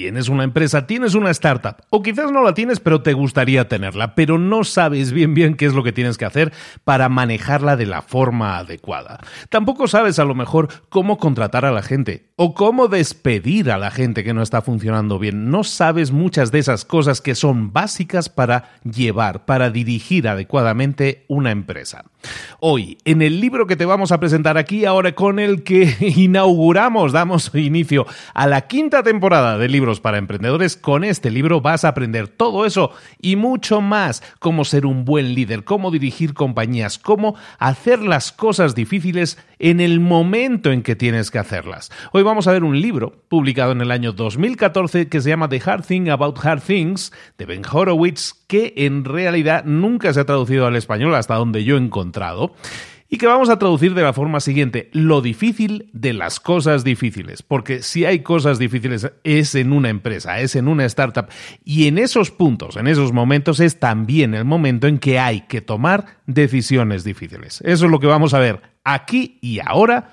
Tienes una empresa, tienes una startup, o quizás no la tienes, pero te gustaría tenerla, pero no sabes bien bien qué es lo que tienes que hacer para manejarla de la forma adecuada. Tampoco sabes a lo mejor cómo contratar a la gente o cómo despedir a la gente que no está funcionando bien. No sabes muchas de esas cosas que son básicas para llevar, para dirigir adecuadamente una empresa. Hoy, en el libro que te vamos a presentar aquí, ahora con el que inauguramos, damos inicio a la quinta temporada del libro para emprendedores, con este libro vas a aprender todo eso y mucho más, cómo ser un buen líder, cómo dirigir compañías, cómo hacer las cosas difíciles en el momento en que tienes que hacerlas. Hoy vamos a ver un libro publicado en el año 2014 que se llama The Hard Thing About Hard Things de Ben Horowitz, que en realidad nunca se ha traducido al español hasta donde yo he encontrado y que vamos a traducir de la forma siguiente, lo difícil de las cosas difíciles, porque si hay cosas difíciles es en una empresa, es en una startup, y en esos puntos, en esos momentos es también el momento en que hay que tomar decisiones difíciles. Eso es lo que vamos a ver aquí y ahora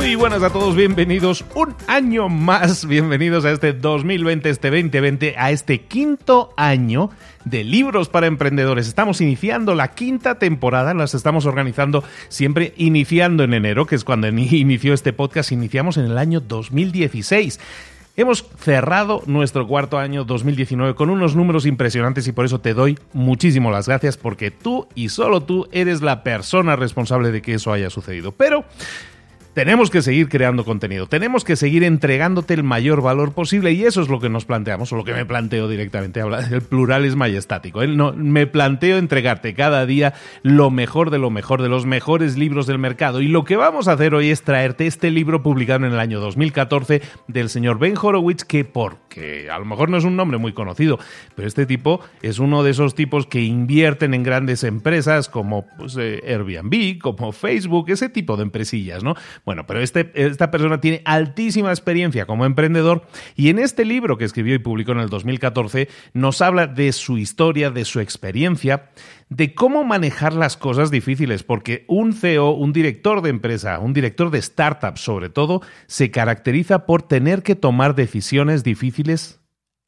Muy buenas a todos, bienvenidos un año más, bienvenidos a este 2020, este 2020, a este quinto año de libros para emprendedores. Estamos iniciando la quinta temporada, las estamos organizando siempre iniciando en enero, que es cuando inició este podcast, iniciamos en el año 2016. Hemos cerrado nuestro cuarto año 2019 con unos números impresionantes y por eso te doy muchísimas las gracias porque tú y solo tú eres la persona responsable de que eso haya sucedido. Pero tenemos que seguir creando contenido, tenemos que seguir entregándote el mayor valor posible y eso es lo que nos planteamos, o lo que me planteo directamente. El plural es majestático. ¿eh? No, me planteo entregarte cada día lo mejor de lo mejor, de los mejores libros del mercado. Y lo que vamos a hacer hoy es traerte este libro publicado en el año 2014 del señor Ben Horowitz, que porque a lo mejor no es un nombre muy conocido, pero este tipo es uno de esos tipos que invierten en grandes empresas como pues, eh, Airbnb, como Facebook, ese tipo de empresillas, ¿no? Bueno, pero este, esta persona tiene altísima experiencia como emprendedor y en este libro que escribió y publicó en el 2014 nos habla de su historia, de su experiencia, de cómo manejar las cosas difíciles, porque un CEO, un director de empresa, un director de startup sobre todo, se caracteriza por tener que tomar decisiones difíciles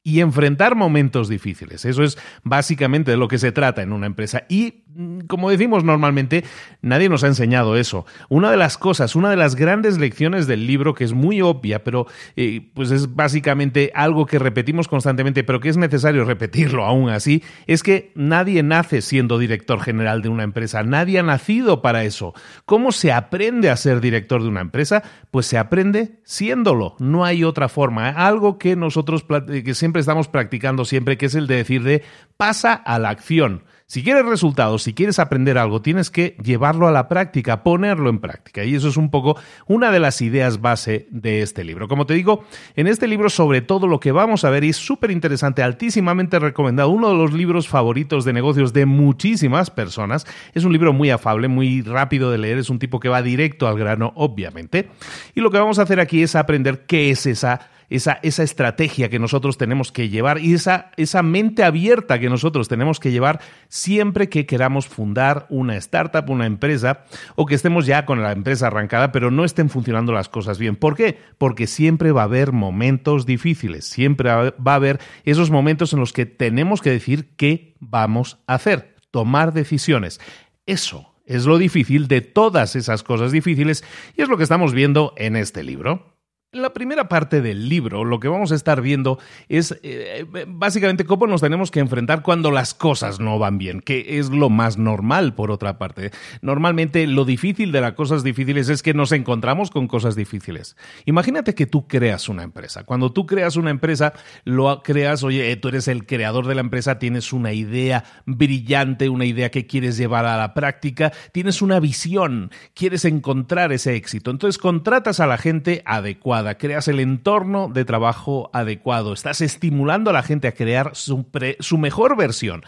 y enfrentar momentos difíciles. Eso es básicamente de lo que se trata en una empresa. Y, mm, como decimos normalmente, nadie nos ha enseñado eso. Una de las cosas, una de las grandes lecciones del libro, que es muy obvia, pero eh, pues es básicamente algo que repetimos constantemente, pero que es necesario repetirlo aún así, es que nadie nace siendo director general de una empresa. Nadie ha nacido para eso. ¿Cómo se aprende a ser director de una empresa? Pues se aprende siéndolo. No hay otra forma. Algo que nosotros que siempre estamos practicando siempre, que es el de decir de pasa a la acción. Si quieres resultados, si quieres aprender algo, tienes que llevarlo a la práctica, ponerlo en práctica. Y eso es un poco una de las ideas base de este libro. Como te digo, en este libro sobre todo lo que vamos a ver y es súper interesante, altísimamente recomendado, uno de los libros favoritos de negocios de muchísimas personas. Es un libro muy afable, muy rápido de leer, es un tipo que va directo al grano, obviamente. Y lo que vamos a hacer aquí es aprender qué es esa esa, esa estrategia que nosotros tenemos que llevar y esa, esa mente abierta que nosotros tenemos que llevar siempre que queramos fundar una startup, una empresa o que estemos ya con la empresa arrancada pero no estén funcionando las cosas bien. ¿Por qué? Porque siempre va a haber momentos difíciles, siempre va a haber esos momentos en los que tenemos que decir qué vamos a hacer, tomar decisiones. Eso es lo difícil de todas esas cosas difíciles y es lo que estamos viendo en este libro. En la primera parte del libro lo que vamos a estar viendo es eh, básicamente cómo nos tenemos que enfrentar cuando las cosas no van bien, que es lo más normal por otra parte. Normalmente lo difícil de las cosas difíciles es que nos encontramos con cosas difíciles. Imagínate que tú creas una empresa. Cuando tú creas una empresa, lo creas, oye, tú eres el creador de la empresa, tienes una idea brillante, una idea que quieres llevar a la práctica, tienes una visión, quieres encontrar ese éxito. Entonces contratas a la gente adecuada creas el entorno de trabajo adecuado, estás estimulando a la gente a crear su, su mejor versión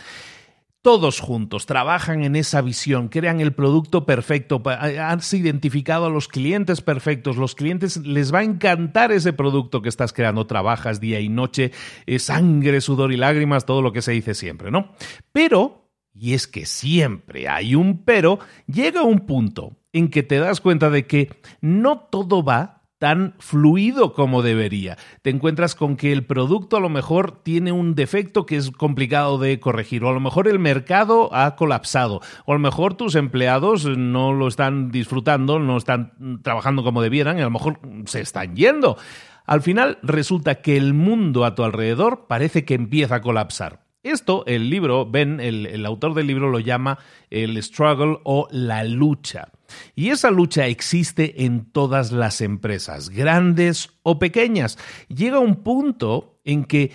todos juntos trabajan en esa visión, crean el producto perfecto, has identificado a los clientes perfectos, los clientes les va a encantar ese producto que estás creando, trabajas día y noche, eh, sangre, sudor y lágrimas, todo lo que se dice siempre, ¿no? Pero, y es que siempre hay un pero, llega un punto en que te das cuenta de que no todo va tan fluido como debería. Te encuentras con que el producto a lo mejor tiene un defecto que es complicado de corregir, o a lo mejor el mercado ha colapsado, o a lo mejor tus empleados no lo están disfrutando, no están trabajando como debieran, y a lo mejor se están yendo. Al final resulta que el mundo a tu alrededor parece que empieza a colapsar. Esto, el libro, Ben, el, el autor del libro lo llama el struggle o la lucha. Y esa lucha existe en todas las empresas, grandes o pequeñas. Llega un punto en que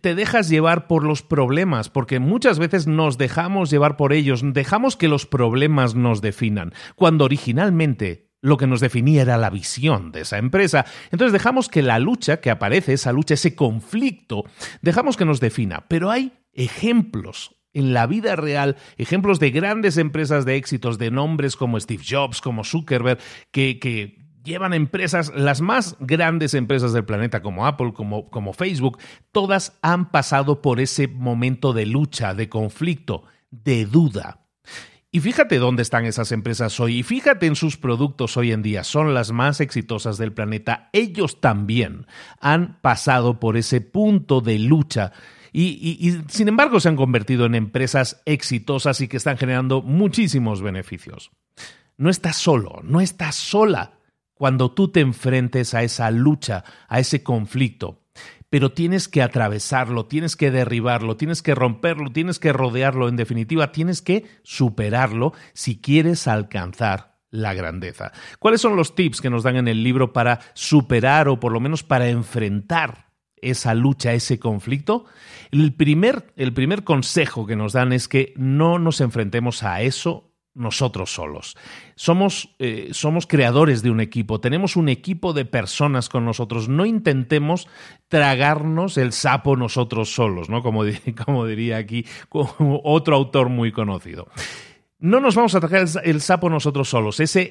te dejas llevar por los problemas, porque muchas veces nos dejamos llevar por ellos, dejamos que los problemas nos definan, cuando originalmente lo que nos definía era la visión de esa empresa. Entonces dejamos que la lucha que aparece, esa lucha, ese conflicto, dejamos que nos defina. Pero hay ejemplos en la vida real ejemplos de grandes empresas de éxitos, de nombres como Steve Jobs, como Zuckerberg, que, llevan empresas, las más grandes empresas del planeta como Apple, como Facebook, todas han pasado por ese momento de lucha, de conflicto, de duda. Y fíjate dónde están esas empresas hoy y fíjate en sus productos hoy en día. Son las más exitosas del planeta. Ellos también han pasado por ese punto de lucha y, sin embargo se han convertido en empresas exitosas y que están generando muchísimos beneficios. No estás solo, no estás sola cuando tú te enfrentes a esa lucha, a ese conflicto pero tienes que atravesarlo, tienes que derribarlo, tienes que romperlo, tienes que rodearlo, en definitiva, tienes que superarlo si quieres alcanzar la grandeza. ¿Cuáles son los tips que nos dan en el libro para superar o por lo menos para enfrentar esa lucha, ese conflicto, el primer, el primer consejo que nos dan es que no nos enfrentemos a eso nosotros solos. Somos, eh, somos, creadores de un equipo, tenemos un equipo de personas con nosotros. No intentemos tragarnos el sapo nosotros solos, ¿no? Como, como diría aquí otro autor muy conocido no nos vamos a atacar el sapo nosotros solos. Ese,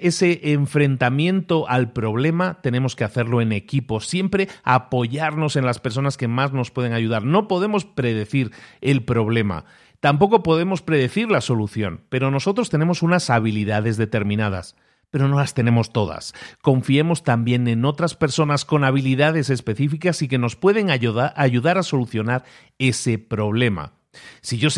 enfrentamiento al problema tenemos que hacerlo en equipo, siempre apoyarnos en las personas que más nos pueden ayudar. No podemos predecir el problema, tampoco podemos predecir la solución, pero nosotros tenemos unas habilidades determinadas pero no las tenemos todas. Confiemos también en otras personas con habilidades específicas y que nos pueden ayudar a solucionar ese problema. Si yo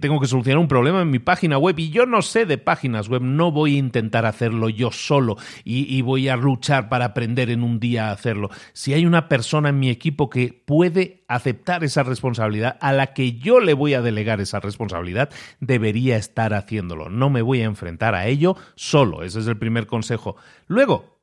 tengo que solucionar un problema en mi página web y yo no sé de páginas web, no voy a intentar hacerlo yo solo y, voy a luchar para aprender en un día a hacerlo. Si hay una persona en mi equipo que puede aceptar esa responsabilidad, a la que yo le voy a delegar esa responsabilidad, debería estar haciéndolo. No me voy a enfrentar a ello solo. Ese es el primer consejo. Luego,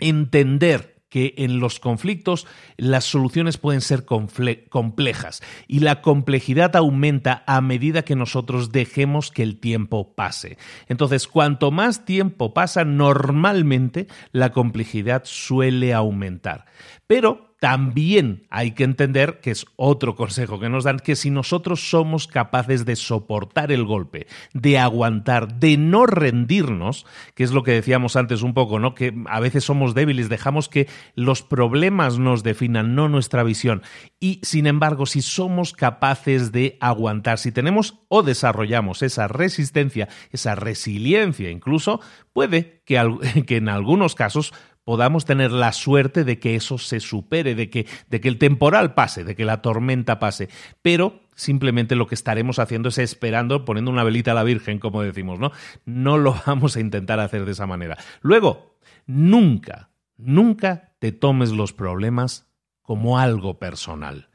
entender que en los conflictos las soluciones pueden ser complejas y la complejidad aumenta a medida que nosotros dejemos que el tiempo pase. Entonces, cuanto más tiempo pasa, normalmente la complejidad suele aumentar. Pero también hay que entender, que es otro consejo que nos dan, que si nosotros somos capaces de soportar el golpe, de aguantar, de no rendirnos, que es lo que decíamos antes un poco, ¿no? Que a veces somos débiles, dejamos que los problemas nos definan, no nuestra visión. Y sin embargo, si somos capaces de aguantar, si tenemos o desarrollamos esa resistencia, esa resiliencia incluso, puede que, que en algunos casos podamos tener la suerte de que eso se supere, de que, de que el temporal pase, de que la tormenta pase. Pero simplemente lo que estaremos haciendo es esperando, poniendo una velita a la Virgen, como decimos, ¿no? No lo vamos a intentar hacer de esa manera. Luego, nunca, nunca te tomes los problemas como algo personal.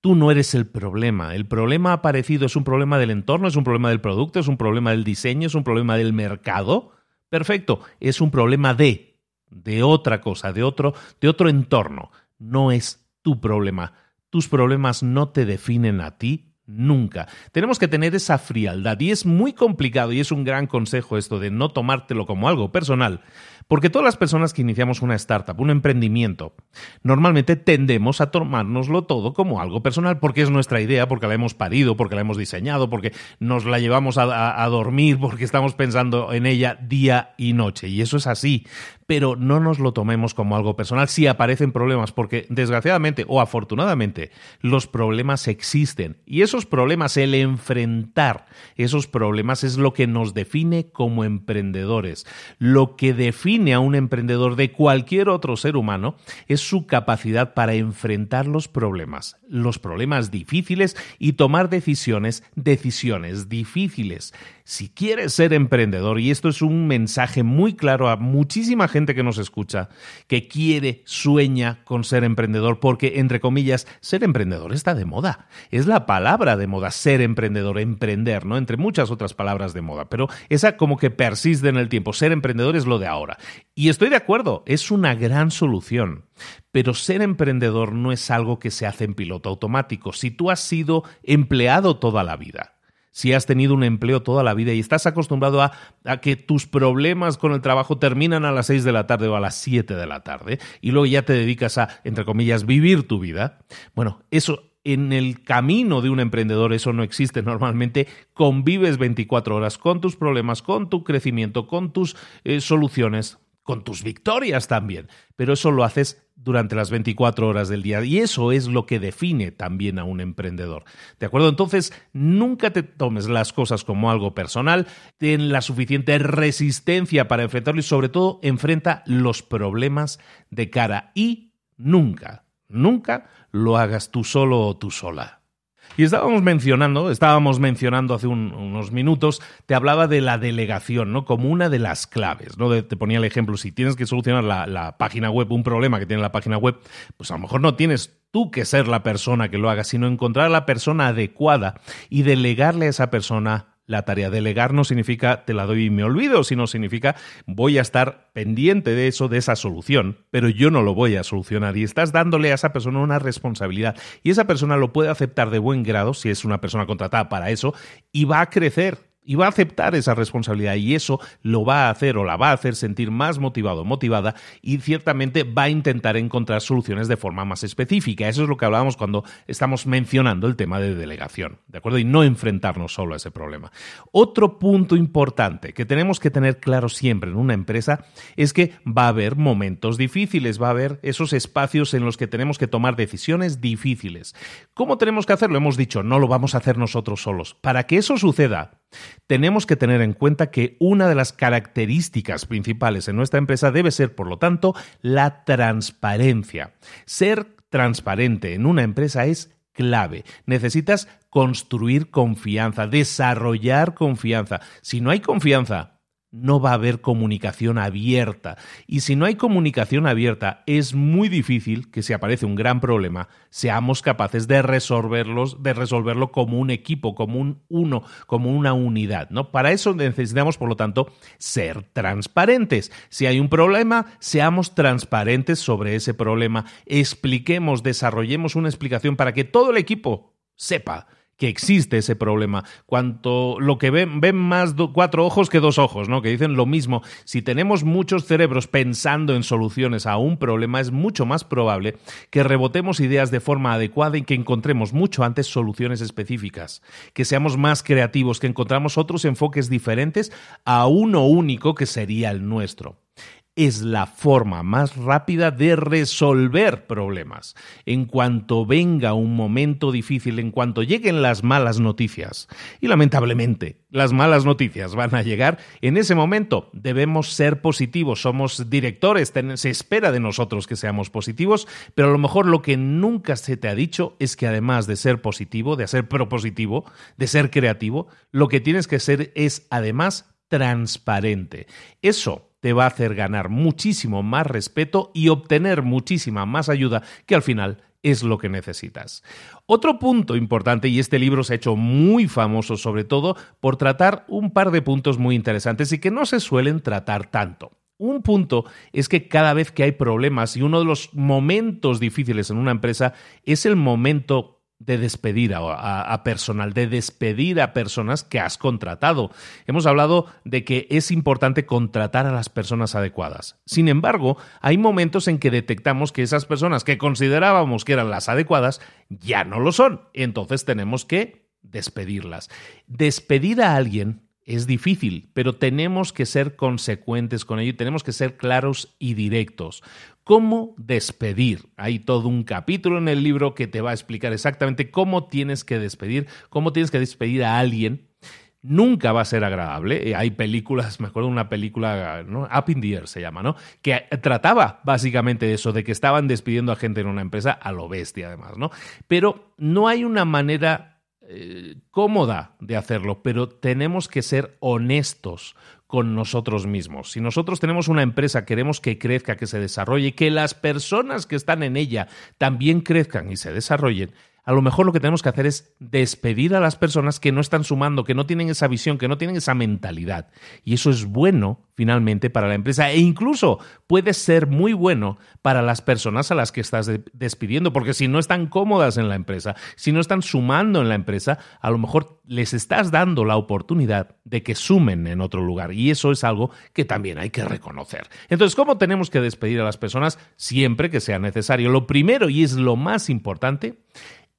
Tú no eres el problema. El problema aparecido es un problema del entorno, es un problema del producto, es un problema del diseño, es un problema del mercado. Perfecto, es un problema de de otra cosa, de otro, de otro entorno. No es tu problema. Tus problemas no te definen a ti nunca. Tenemos que tener esa frialdad y es muy complicado y es un gran consejo esto de no tomártelo como algo personal, porque todas las personas que iniciamos una startup, un emprendimiento, normalmente tendemos a tomárnoslo todo como algo personal porque es nuestra idea, porque la hemos parido, porque la hemos diseñado, porque nos la llevamos a, dormir, porque estamos pensando en ella día y noche. Y eso es así. Pero no nos lo tomemos como algo personal si aparecen problemas, porque desgraciadamente o afortunadamente los problemas existen. Y esos problemas, el enfrentar esos problemas es lo que nos define como emprendedores. Lo que define a un emprendedor de cualquier otro ser humano es su capacidad para enfrentar los problemas, los problemas difíciles y tomar decisiones, decisiones difíciles. Si quieres ser emprendedor, y esto es un mensaje muy claro a muchísima gente que nos escucha, que quiere, sueña con ser emprendedor, porque, entre comillas, ser emprendedor está de moda. Es la palabra de moda, ser emprendedor, emprender, ¿no? Entre muchas otras palabras de moda, pero esa como que persiste en el tiempo. Ser emprendedor es lo de ahora. Y estoy de acuerdo, es una gran solución. Pero ser emprendedor no es algo que se hace en piloto automático. Si tú has sido empleado toda la vida, si has tenido un empleo toda la vida y estás acostumbrado a, que tus problemas con el trabajo terminan a las 6 de la tarde o a las 7 de la tarde y luego ya te dedicas a, entre comillas, vivir tu vida, bueno, eso en el camino de un emprendedor eso no existe normalmente. Convives 24 horas con tus problemas, con tu crecimiento, con tus eh, soluciones, con tus victorias también. Pero eso lo haces durante las 24 horas del día. Y eso es lo que define también a un emprendedor. ¿De acuerdo? Entonces, nunca te tomes las cosas como algo personal, ten la suficiente resistencia para enfrentarlo y sobre todo enfrenta los problemas de cara y nunca, nunca lo hagas tú solo o tú sola. Y estábamos mencionando, estábamos mencionando hace unos minutos, te hablaba de la delegación, ¿no? Como una de las claves, ¿no? te ponía el ejemplo, si tienes que solucionar la, la página web, un problema que tiene la página web, pues a lo mejor no tienes tú que ser la persona que lo haga, sino encontrar a la persona adecuada y delegarle a esa persona la tarea. Delegar no significa te la doy y me olvido, sino significa voy a estar pendiente de eso, de esa solución, pero yo no lo voy a solucionar y estás dándole a esa persona una responsabilidad y esa persona lo puede aceptar de buen grado si es una persona contratada para eso y va a crecer y va a aceptar esa responsabilidad y eso lo va a hacer o la va a hacer sentir más motivado o motivada y ciertamente va a intentar encontrar soluciones de forma más específica. Eso es lo que hablábamos cuando estamos mencionando el tema de delegación, ¿de acuerdo? Y no enfrentarnos solo a ese problema. Otro punto importante que tenemos que tener claro siempre en una empresa es que va a haber momentos difíciles, va a haber esos espacios en los que tenemos que tomar decisiones difíciles. ¿Cómo tenemos que hacerlo? Hemos dicho, no lo vamos a hacer nosotros solos. Para que eso suceda, tenemos que tener en cuenta que una de las características principales en nuestra empresa debe ser, por lo tanto, la transparencia. Ser transparente en una empresa es clave. Necesitas construir confianza, desarrollar confianza. Si no hay confianza, no va a haber comunicación abierta. Y si no hay comunicación abierta, es muy difícil que si aparece un gran problema, seamos capaces de resolverlos, de resolverlo como un equipo, como un uno, como una unidad, ¿no? Para eso necesitamos, por lo tanto, ser transparentes. Si hay un problema, seamos transparentes sobre ese problema, expliquemos, desarrollemos una explicación para que todo el equipo sepa que existe ese problema. Cuanto lo que ven, ven más cuatro ojos que dos ojos, ¿no? Que dicen lo mismo. Si tenemos muchos cerebros pensando en soluciones a un problema, es mucho más probable que rebotemos ideas de forma adecuada y que encontremos mucho antes soluciones específicas. Que seamos más creativos, que encontramos otros enfoques diferentes a uno único que sería el nuestro es la forma más rápida de resolver problemas. En cuanto venga un momento difícil, en cuanto lleguen las malas noticias, y lamentablemente las malas noticias van a llegar, en ese momento debemos ser positivos, somos directores, se espera de nosotros que seamos positivos, pero a lo mejor lo que nunca se te ha dicho es que además de ser positivo, de ser propositivo, de ser creativo, lo que tienes que ser es además transparente. Eso te va a hacer ganar muchísimo más respeto y obtener muchísima más ayuda que al final es lo que necesitas. Otro punto importante, y este libro se ha hecho muy famoso sobre todo por tratar un par de puntos muy interesantes y que no se suelen tratar tanto. Un punto es que cada vez que hay problemas y uno de los momentos difíciles en una empresa es el momento de despedir a, personal, de despedir a personas que has contratado. Hemos hablado de que es importante contratar a las personas adecuadas. Sin embargo, hay momentos en que detectamos que esas personas que considerábamos que eran las adecuadas ya no lo son. Entonces tenemos que despedirlas. Despedir a alguien es difícil, pero tenemos que ser consecuentes con ello y tenemos que ser claros y directos. ¿Cómo despedir? Hay todo un capítulo en el libro que te va a explicar exactamente cómo tienes que despedir, cómo tienes que despedir a alguien. Nunca va a ser agradable. Eh, hay películas, me acuerdo de una película. Up in the Air se llama, ¿no? Que trataba básicamente de eso, de que estaban despidiendo a gente en una empresa a lo bestia, además, ¿no? Pero no hay una manera eh, cómoda de hacerlo, pero tenemos que ser honestos con nosotros mismos. Si nosotros tenemos una empresa, queremos que crezca, que se desarrolle, que las personas que están en ella también crezcan y se desarrollen, a lo mejor lo que tenemos que hacer es despedir a las personas que no están sumando, que no tienen esa visión, que no tienen esa mentalidad. Y eso es bueno finalmente para la empresa e incluso puede ser muy bueno para las personas a las que estás despidiendo, porque si no están cómodas en la empresa, si no están sumando en la empresa, a lo mejor les estás dando la oportunidad de que sumen en otro lugar. Y eso es algo que también hay que reconocer. Entonces, ¿cómo tenemos que despedir a las personas siempre que sea necesario? Lo primero y es lo más importante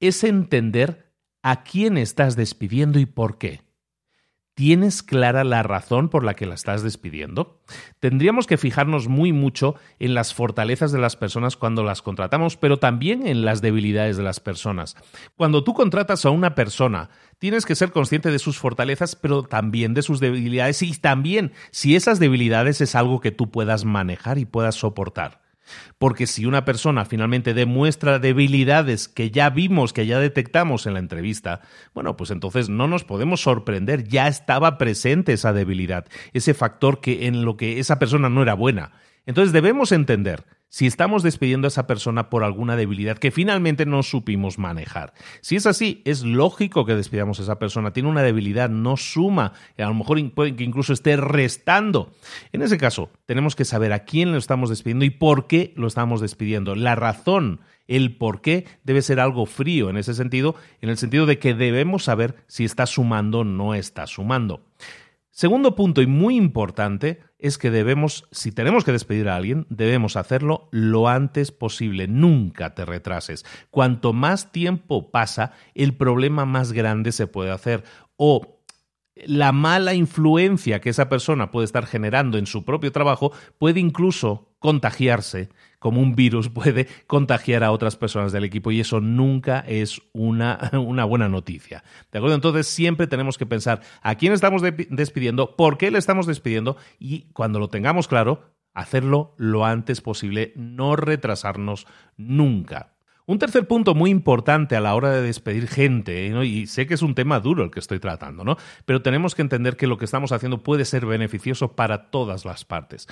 es entender a quién estás despidiendo y por qué. ¿Tienes clara la razón por la que la estás despidiendo? Tendríamos que fijarnos muy mucho en las fortalezas de las personas cuando las contratamos, pero también en las debilidades de las personas. Cuando tú contratas a una persona, tienes que ser consciente de sus fortalezas, pero también de sus debilidades y también si esas debilidades es algo que tú puedas manejar y puedas soportar. Porque si una persona finalmente demuestra debilidades que ya vimos, que ya detectamos en la entrevista, bueno, pues entonces no nos podemos sorprender, ya estaba presente esa debilidad, ese factor que en lo que esa persona no era buena. Entonces debemos entender si estamos despidiendo a esa persona por alguna debilidad que finalmente no supimos manejar. Si es así, es lógico que despidamos a esa persona. Tiene una debilidad, no suma, a lo mejor puede que incluso esté restando. En ese caso, tenemos que saber a quién lo estamos despidiendo y por qué lo estamos despidiendo. La razón el por qué debe ser algo frío en ese sentido, en el sentido de que debemos saber si está sumando o no está sumando. Segundo punto y muy importante es que debemos, si tenemos que despedir a alguien, debemos hacerlo lo antes posible. Nunca te retrases. Cuanto más tiempo pasa, el problema más grande se puede hacer. O la mala influencia que esa persona puede estar generando en su propio trabajo puede incluso contagiarse como un virus puede contagiar a otras personas del equipo y eso nunca es una, una buena noticia. ¿De acuerdo? Entonces siempre tenemos que pensar a quién estamos despidiendo, por qué le estamos despidiendo y cuando lo tengamos claro, hacerlo lo antes posible, no retrasarnos nunca. Un tercer punto muy importante a la hora de despedir gente, y sé que es un tema duro el que estoy tratando, ¿no? pero tenemos que entender que lo que estamos haciendo puede ser beneficioso para todas las partes.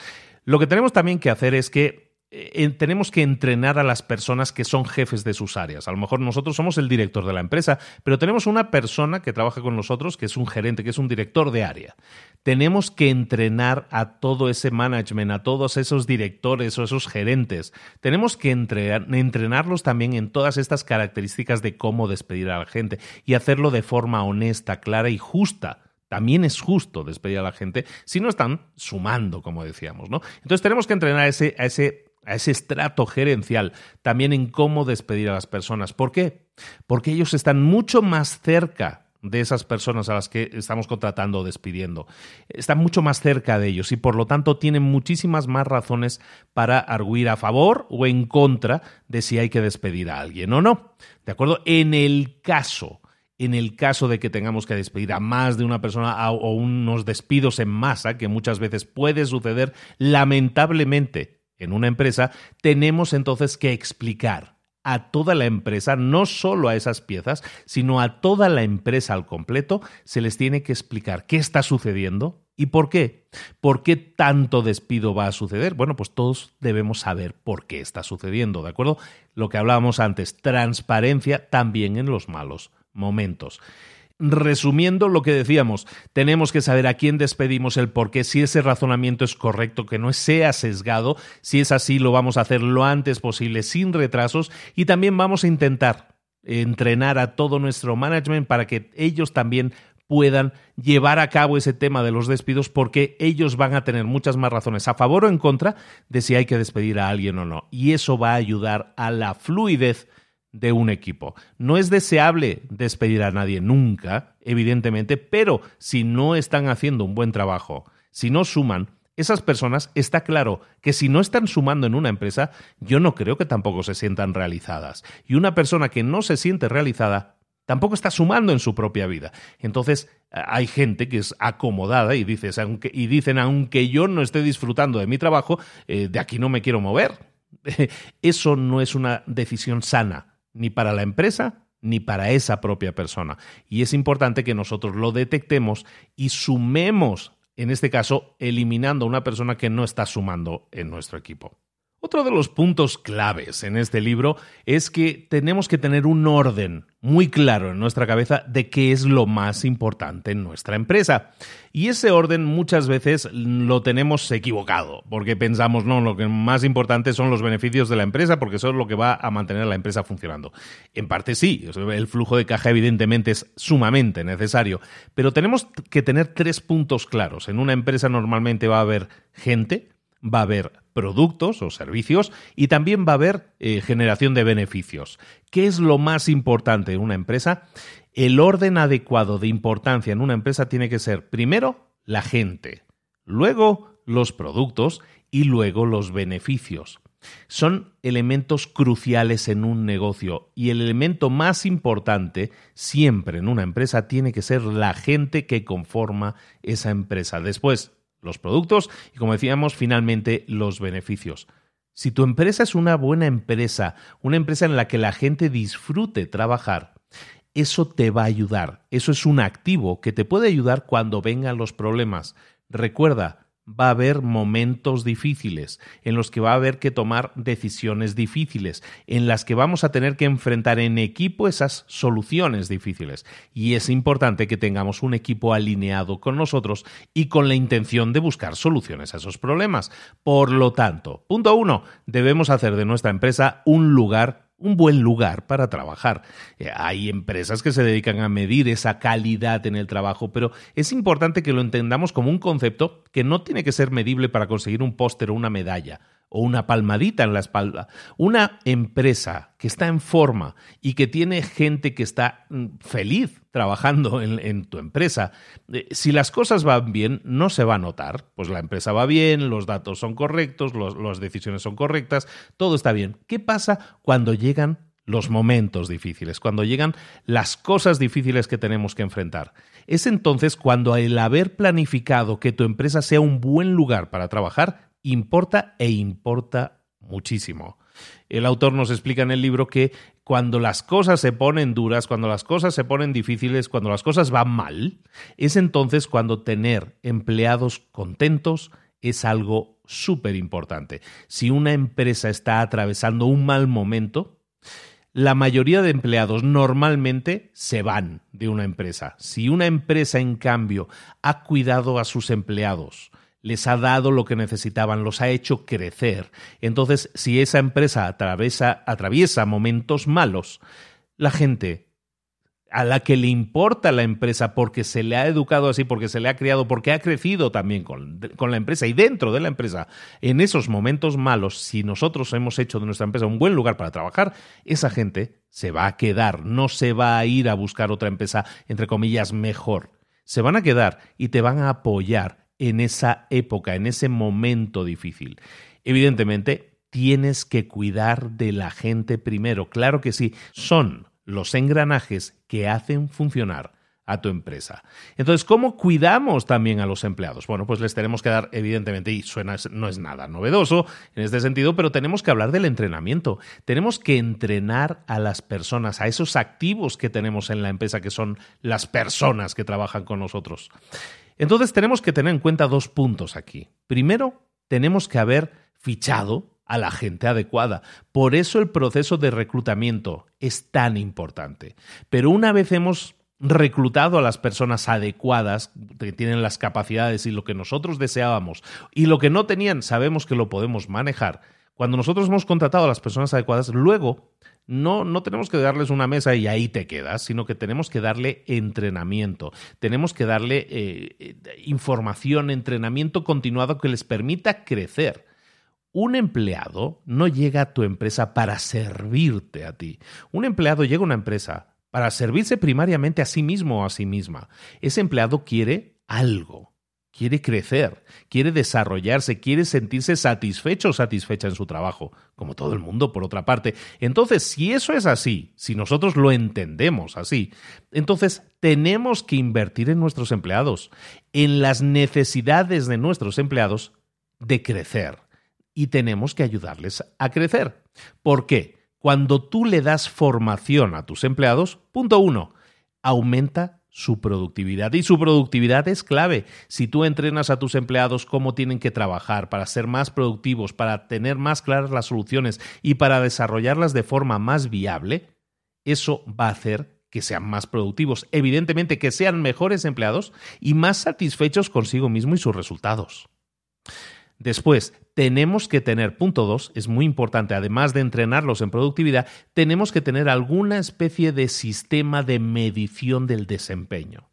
Lo que tenemos también que hacer es que eh, tenemos que entrenar a las personas que son jefes de sus áreas. A lo mejor nosotros somos el director de la empresa, pero tenemos una persona que trabaja con nosotros, que es un gerente, que es un director de área. Tenemos que entrenar a todo ese management, a todos esos directores o esos gerentes. Tenemos que entrenarlos también en todas estas características de cómo despedir a la gente y hacerlo de forma honesta, clara y justa también es justo despedir a la gente si no están sumando, como decíamos, ¿no? Entonces tenemos que entrenar a ese, a ese a ese estrato gerencial, también en cómo despedir a las personas. ¿Por qué? Porque ellos están mucho más cerca de esas personas a las que estamos contratando o despidiendo. Están mucho más cerca de ellos y por lo tanto tienen muchísimas más razones para arguir a favor o en contra de si hay que despedir a alguien o no. ¿De acuerdo? En el caso en el caso de que tengamos que despedir a más de una persona o unos despidos en masa, que muchas veces puede suceder lamentablemente en una empresa, tenemos entonces que explicar a toda la empresa, no solo a esas piezas, sino a toda la empresa al completo, se les tiene que explicar qué está sucediendo y por qué. ¿Por qué tanto despido va a suceder? Bueno, pues todos debemos saber por qué está sucediendo, ¿de acuerdo? Lo que hablábamos antes, transparencia también en los malos momentos. Resumiendo lo que decíamos, tenemos que saber a quién despedimos, el por qué, si ese razonamiento es correcto, que no sea sesgado, si es así lo vamos a hacer lo antes posible, sin retrasos, y también vamos a intentar entrenar a todo nuestro management para que ellos también puedan llevar a cabo ese tema de los despidos porque ellos van a tener muchas más razones a favor o en contra de si hay que despedir a alguien o no. Y eso va a ayudar a la fluidez de un equipo. No es deseable despedir a nadie nunca, evidentemente, pero si no están haciendo un buen trabajo, si no suman, esas personas está claro que si no están sumando en una empresa, yo no creo que tampoco se sientan realizadas. Y una persona que no se siente realizada tampoco está sumando en su propia vida. Entonces, hay gente que es acomodada y, dices, aunque, y dicen, aunque yo no esté disfrutando de mi trabajo, eh, de aquí no me quiero mover. Eso no es una decisión sana ni para la empresa ni para esa propia persona. Y es importante que nosotros lo detectemos y sumemos, en este caso, eliminando a una persona que no está sumando en nuestro equipo. Otro de los puntos claves en este libro es que tenemos que tener un orden muy claro en nuestra cabeza de qué es lo más importante en nuestra empresa. Y ese orden muchas veces lo tenemos equivocado, porque pensamos, no, lo que más importante son los beneficios de la empresa, porque eso es lo que va a mantener a la empresa funcionando. En parte sí, el flujo de caja evidentemente es sumamente necesario, pero tenemos que tener tres puntos claros. En una empresa normalmente va a haber gente, va a haber productos o servicios y también va a haber eh, generación de beneficios. ¿Qué es lo más importante en una empresa? El orden adecuado de importancia en una empresa tiene que ser primero la gente, luego los productos y luego los beneficios. Son elementos cruciales en un negocio y el elemento más importante siempre en una empresa tiene que ser la gente que conforma esa empresa. Después, los productos y, como decíamos, finalmente los beneficios. Si tu empresa es una buena empresa, una empresa en la que la gente disfrute trabajar, eso te va a ayudar. Eso es un activo que te puede ayudar cuando vengan los problemas. Recuerda, va a haber momentos difíciles, en los que va a haber que tomar decisiones difíciles, en las que vamos a tener que enfrentar en equipo esas soluciones difíciles. Y es importante que tengamos un equipo alineado con nosotros y con la intención de buscar soluciones a esos problemas. Por lo tanto, punto uno, debemos hacer de nuestra empresa un lugar un buen lugar para trabajar. Eh, hay empresas que se dedican a medir esa calidad en el trabajo, pero es importante que lo entendamos como un concepto que no tiene que ser medible para conseguir un póster o una medalla o una palmadita en la espalda. Una empresa que está en forma y que tiene gente que está mm, feliz trabajando en, tu empresa, eh, si las cosas van bien, no se va a notar. Pues la empresa va bien, los datos son correctos, las decisiones son correctas, todo está bien. ¿Qué pasa cuando llegan los momentos difíciles, cuando llegan las cosas difíciles que tenemos que enfrentar. Es entonces cuando el haber planificado que tu empresa sea un buen lugar para trabajar importa e importa muchísimo. El autor nos explica en el libro que cuando las cosas se ponen duras, cuando las cosas se ponen difíciles, cuando las cosas van mal, es entonces cuando tener empleados contentos es algo súper importante. Si una empresa está atravesando un mal momento, la mayoría de empleados normalmente se van de una empresa. Si una empresa, en cambio, ha cuidado a sus empleados, les ha dado lo que necesitaban, los ha hecho crecer, entonces si esa empresa atraviesa, momentos malos, la gente a la que le importa la empresa porque se le ha educado así, porque se le ha criado, porque ha crecido también con, con, la empresa y dentro de la empresa, en esos momentos malos, si nosotros hemos hecho de nuestra empresa un buen lugar para trabajar, esa gente se va a quedar, no se va a ir a buscar otra empresa, entre comillas, mejor. Se van a quedar y te van a apoyar en esa época, en ese momento difícil. Evidentemente, tienes que cuidar de la gente primero. Claro que sí, son los engranajes que hacen funcionar a tu empresa. Entonces, ¿cómo cuidamos también a los empleados? Bueno, pues les tenemos que dar, evidentemente, y suena, no es nada novedoso en este sentido, pero tenemos que hablar del entrenamiento. Tenemos que entrenar a las personas, a esos activos que tenemos en la empresa, que son las personas que trabajan con nosotros. Entonces, tenemos que tener en cuenta dos puntos aquí. Primero, tenemos que haber fichado a la gente adecuada. Por eso el proceso de reclutamiento es tan importante. Pero una vez hemos reclutado a las personas adecuadas, que tienen las capacidades y lo que nosotros deseábamos, y lo que no tenían, sabemos que lo podemos manejar. Cuando nosotros hemos contratado a las personas adecuadas, luego no, no tenemos que darles una mesa y ahí te quedas, sino que tenemos que darle entrenamiento, tenemos que darle eh, información, entrenamiento continuado que les permita crecer. Un empleado no llega a tu empresa para servirte a ti. Un empleado llega a una empresa para servirse primariamente a sí mismo o a sí misma. Ese empleado quiere algo, quiere crecer, quiere desarrollarse, quiere sentirse satisfecho o satisfecha en su trabajo, como todo el mundo por otra parte. Entonces, si eso es así, si nosotros lo entendemos así, entonces tenemos que invertir en nuestros empleados, en las necesidades de nuestros empleados de crecer y tenemos que ayudarles a crecer. ¿Por qué? Cuando tú le das formación a tus empleados, punto uno, aumenta su productividad. Y su productividad es clave. Si tú entrenas a tus empleados cómo tienen que trabajar para ser más productivos, para tener más claras las soluciones y para desarrollarlas de forma más viable, eso va a hacer que sean más productivos. Evidentemente que sean mejores empleados y más satisfechos consigo mismo y sus resultados. Después, tenemos que tener, punto dos, es muy importante, además de entrenarlos en productividad, tenemos que tener alguna especie de sistema de medición del desempeño.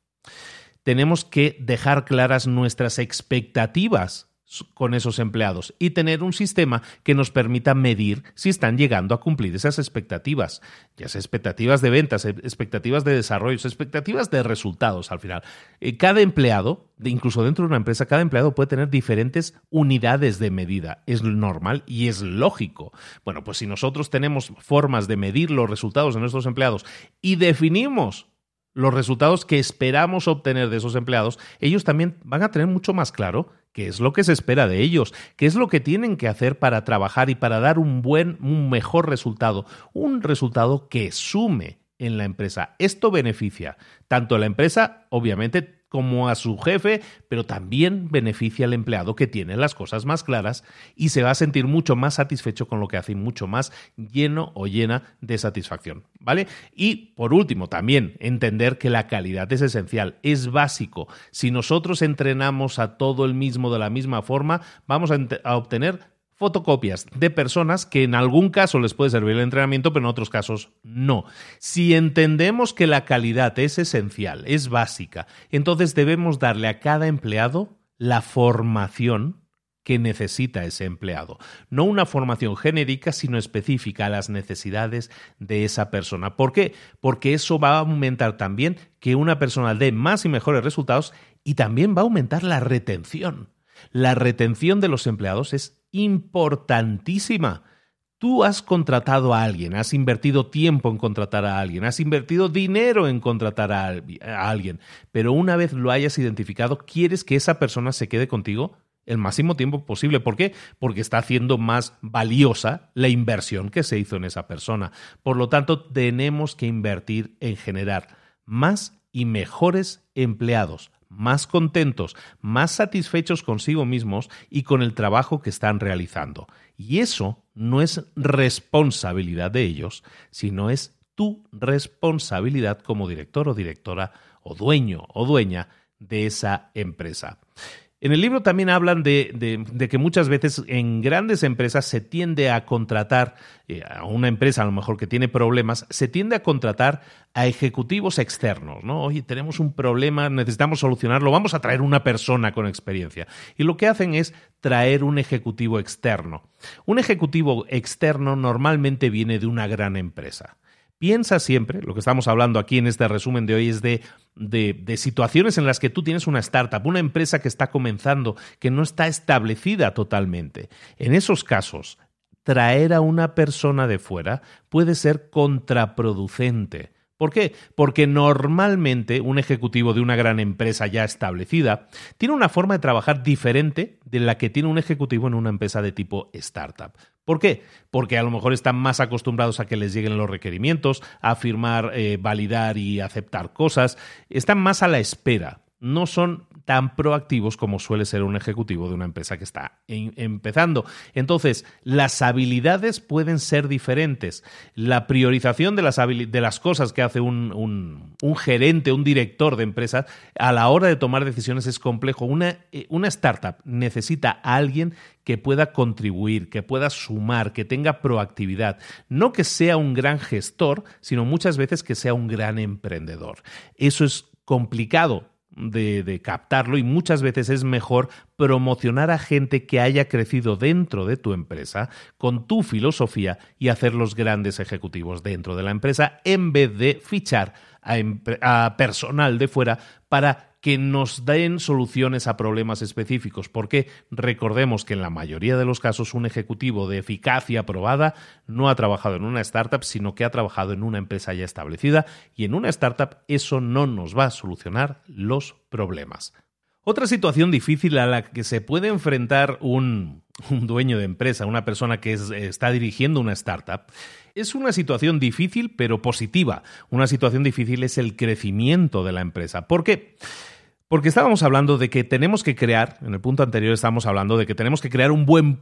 Tenemos que dejar claras nuestras expectativas con esos empleados y tener un sistema que nos permita medir si están llegando a cumplir esas expectativas, ya sea expectativas de ventas, expectativas de desarrollo, expectativas de resultados al final. Eh, cada empleado, incluso dentro de una empresa, cada empleado puede tener diferentes unidades de medida. Es normal y es lógico. Bueno, pues si nosotros tenemos formas de medir los resultados de nuestros empleados y definimos los resultados que esperamos obtener de esos empleados, ellos también van a tener mucho más claro qué es lo que se espera de ellos, qué es lo que tienen que hacer para trabajar y para dar un buen, un mejor resultado, un resultado que sume en la empresa. Esto beneficia tanto a la empresa, obviamente como a su jefe, pero también beneficia al empleado que tiene las cosas más claras y se va a sentir mucho más satisfecho con lo que hace y mucho más lleno o llena de satisfacción, ¿vale? Y por último, también entender que la calidad es esencial, es básico. Si nosotros entrenamos a todo el mismo de la misma forma, vamos a, a obtener fotocopias de personas que en algún caso les puede servir el entrenamiento, pero en otros casos no. Si entendemos que la calidad es esencial, es básica, entonces debemos darle a cada empleado la formación que necesita ese empleado. No una formación genérica, sino específica a las necesidades de esa persona. ¿Por qué? Porque eso va a aumentar también que una persona dé más y mejores resultados y también va a aumentar la retención. La retención de los empleados es importantísima. Tú has contratado a alguien, has invertido tiempo en contratar a alguien, has invertido dinero en contratar a, alguien, pero una vez lo hayas identificado, quieres que esa persona se quede contigo el máximo tiempo posible. ¿Por qué? Porque está haciendo más valiosa la inversión que se hizo en esa persona. Por lo tanto, tenemos que invertir en generar más y mejores empleados, más contentos, más satisfechos consigo mismos y con el trabajo que están realizando. Y eso no es responsabilidad de ellos, sino es tu responsabilidad como director o directora o dueño o dueña de esa empresa. En el libro también hablan de, que muchas veces en grandes empresas se tiende a contratar eh, a una empresa a lo mejor que tiene problemas, se tiende a contratar a ejecutivos externos, ¿no? Oye, tenemos un problema, necesitamos solucionarlo, vamos a traer una persona con experiencia. Y lo que hacen es traer un ejecutivo externo. Un ejecutivo externo normalmente viene de una gran empresa. Piensa siempre, lo que estamos hablando aquí en este resumen de hoy es de, de, situaciones en las que tú tienes una startup, una empresa que está comenzando, que no está establecida totalmente. En esos casos, traer a una persona de fuera puede ser contraproducente. ¿Por qué? Porque normalmente un ejecutivo de una gran empresa ya establecida tiene una forma de trabajar diferente de la que tiene un ejecutivo en una empresa de tipo startup. ¿Por qué? Porque a lo mejor están más acostumbrados a que les lleguen los requerimientos, a firmar, eh, validar y aceptar cosas, están más a la espera no son tan proactivos como suele ser un ejecutivo de una empresa que está empezando. Entonces, las habilidades pueden ser diferentes. La priorización de las, de las cosas que hace un, un, gerente, un director de empresas, a la hora de tomar decisiones es complejo. Una, eh, una startup necesita a alguien que pueda contribuir, que pueda sumar, que tenga proactividad. No que sea un gran gestor, sino muchas veces que sea un gran emprendedor. Eso es complicado de, captarlo y muchas veces es mejor promocionar a gente que haya crecido dentro de tu empresa con tu filosofía y hacerlos grandes ejecutivos dentro de la empresa en vez de fichar a personal de fuera para que nos den soluciones a problemas específicos, porque recordemos que en la mayoría de los casos un ejecutivo de eficacia probada no ha trabajado en una startup, sino que ha trabajado en una empresa ya establecida y en una startup eso no nos va a solucionar los problemas. Otra situación difícil a la que se puede enfrentar un, dueño de empresa, una persona que está dirigiendo una startup, es una situación difícil pero positiva. Una situación difícil es el crecimiento de la empresa. ¿Por qué? Porque estábamos hablando de que tenemos que crear, en el punto anterior estábamos hablando de que tenemos que crear un buen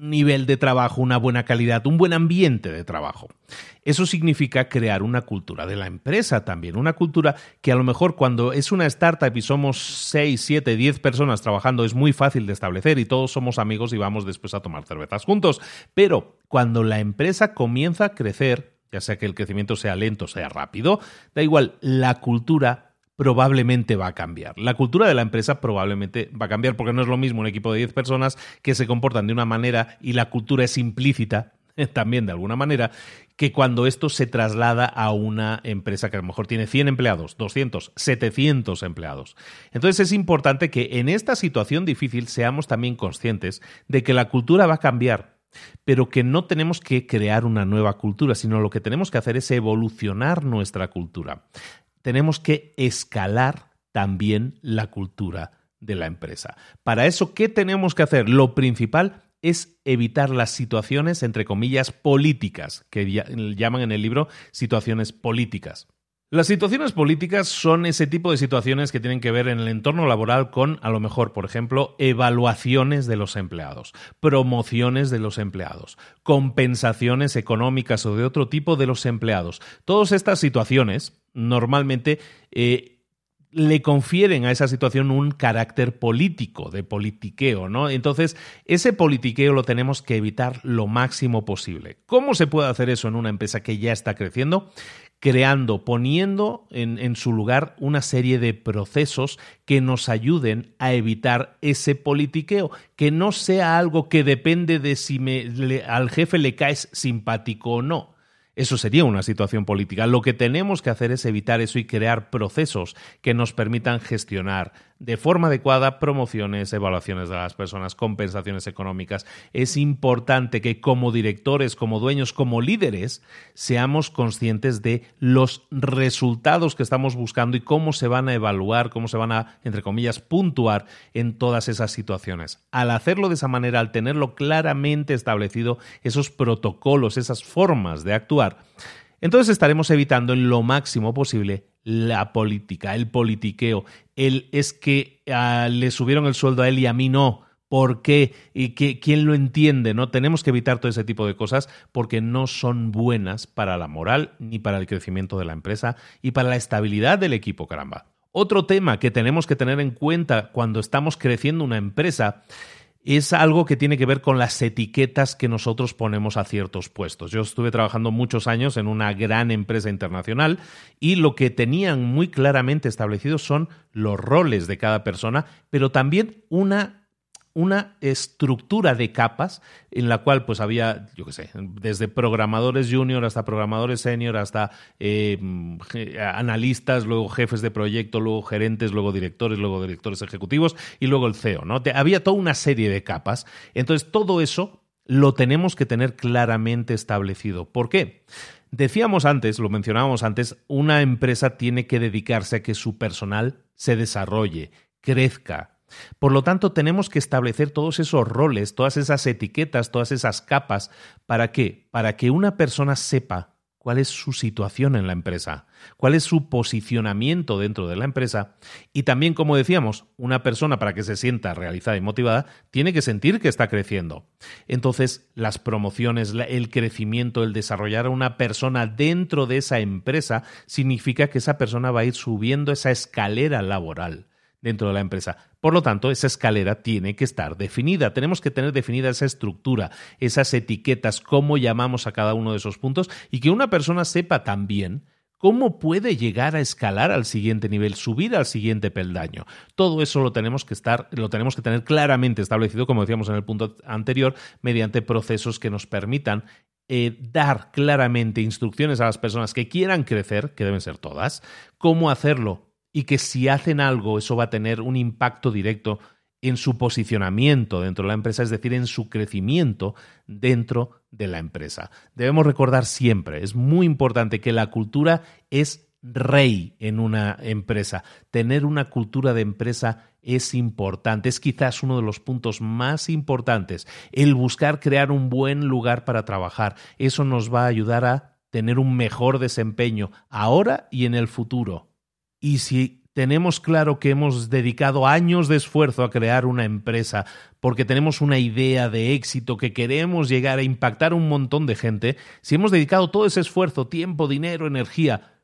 nivel de trabajo, una buena calidad, un buen ambiente de trabajo. Eso significa crear una cultura de la empresa también, una cultura que a lo mejor cuando es una startup y somos 6, 7, 10 personas trabajando es muy fácil de establecer y todos somos amigos y vamos después a tomar cervezas juntos. Pero cuando la empresa comienza a crecer, ya sea que el crecimiento sea lento, sea rápido, da igual, la cultura probablemente va a cambiar. La cultura de la empresa probablemente va a cambiar porque no es lo mismo un equipo de 10 personas que se comportan de una manera y la cultura es implícita también de alguna manera, que cuando esto se traslada a una empresa que a lo mejor tiene 100 empleados, 200, 700 empleados. Entonces es importante que en esta situación difícil seamos también conscientes de que la cultura va a cambiar, pero que no tenemos que crear una nueva cultura, sino lo que tenemos que hacer es evolucionar nuestra cultura tenemos que escalar también la cultura de la empresa. Para eso, ¿qué tenemos que hacer? Lo principal es evitar las situaciones, entre comillas, políticas, que llaman en el libro situaciones políticas. Las situaciones políticas son ese tipo de situaciones que tienen que ver en el entorno laboral con, a lo mejor, por ejemplo, evaluaciones de los empleados, promociones de los empleados, compensaciones económicas o de otro tipo de los empleados. Todas estas situaciones normalmente eh, le confieren a esa situación un carácter político, de politiqueo, ¿no? Entonces, ese politiqueo lo tenemos que evitar lo máximo posible. ¿Cómo se puede hacer eso en una empresa que ya está creciendo? creando, poniendo en, su lugar una serie de procesos que nos ayuden a evitar ese politiqueo, que no sea algo que depende de si al jefe le caes simpático o no. Eso sería una situación política. Lo que tenemos que hacer es evitar eso y crear procesos que nos permitan gestionar de forma adecuada promociones, evaluaciones de las personas, compensaciones económicas. Es importante que como directores, como dueños, como líderes, seamos conscientes de los resultados que estamos buscando y cómo se van a evaluar, cómo se van a, entre comillas, puntuar en todas esas situaciones. Al hacerlo de esa manera, al tenerlo claramente establecido, esos protocolos, esas formas de actuar, Entonces estaremos evitando en lo máximo posible la política, el politiqueo, el es que ah, le subieron el sueldo a él y a mí no. ¿Por qué? ¿Y que, quién lo entiende? ¿No? Tenemos que evitar todo ese tipo de cosas porque no son buenas para la moral ni para el crecimiento de la empresa y para la estabilidad del equipo, caramba. Otro tema que tenemos que tener en cuenta cuando estamos creciendo una empresa es algo que tiene que ver con las etiquetas que nosotros ponemos a ciertos puestos. Yo estuve trabajando muchos años en una gran empresa internacional y lo que tenían muy claramente establecidos son los roles de cada persona, pero también una una estructura de capas en la cual pues había, yo qué sé, desde programadores junior hasta programadores senior, hasta eh, analistas, luego jefes de proyecto, luego gerentes, luego directores, luego directores ejecutivos y luego el CEO, ¿no? había toda una serie de capas. Entonces todo eso lo tenemos que tener claramente establecido. ¿Por qué? Decíamos antes, lo mencionábamos antes, una empresa tiene que dedicarse a que su personal se desarrolle, crezca, por lo tanto, tenemos que establecer todos esos roles, todas esas etiquetas, todas esas capas. ¿Para qué? Para que una persona sepa cuál es su situación en la empresa, cuál es su posicionamiento dentro de la empresa y también, como decíamos, una persona para que se sienta realizada y motivada tiene que sentir que está creciendo. Entonces, las promociones, el crecimiento, el desarrollar a una persona dentro de esa empresa significa que esa persona va a ir subiendo esa escalera laboral dentro de la empresa. Por lo tanto, esa escalera tiene que estar definida. Tenemos que tener definida esa estructura, esas etiquetas, cómo llamamos a cada uno de esos puntos y que una persona sepa también cómo puede llegar a escalar al siguiente nivel, subir al siguiente peldaño. Todo eso lo tenemos que estar, lo tenemos que tener claramente establecido, como decíamos en el punto anterior, mediante procesos que nos permitan eh, dar claramente instrucciones a las personas que quieran crecer, que deben ser todas, cómo hacerlo y que si hacen algo eso va a tener un impacto directo en su posicionamiento dentro de la empresa, es decir, en su crecimiento dentro de la empresa. Debemos recordar siempre, es muy importante que la cultura es rey en una empresa. Tener una cultura de empresa es importante, es quizás uno de los puntos más importantes. El buscar crear un buen lugar para trabajar, eso nos va a ayudar a tener un mejor desempeño ahora y en el futuro. Y si tenemos claro que hemos dedicado años de esfuerzo a crear una empresa porque tenemos una idea de éxito que queremos llegar a impactar a un montón de gente, si hemos dedicado todo ese esfuerzo, tiempo, dinero, energía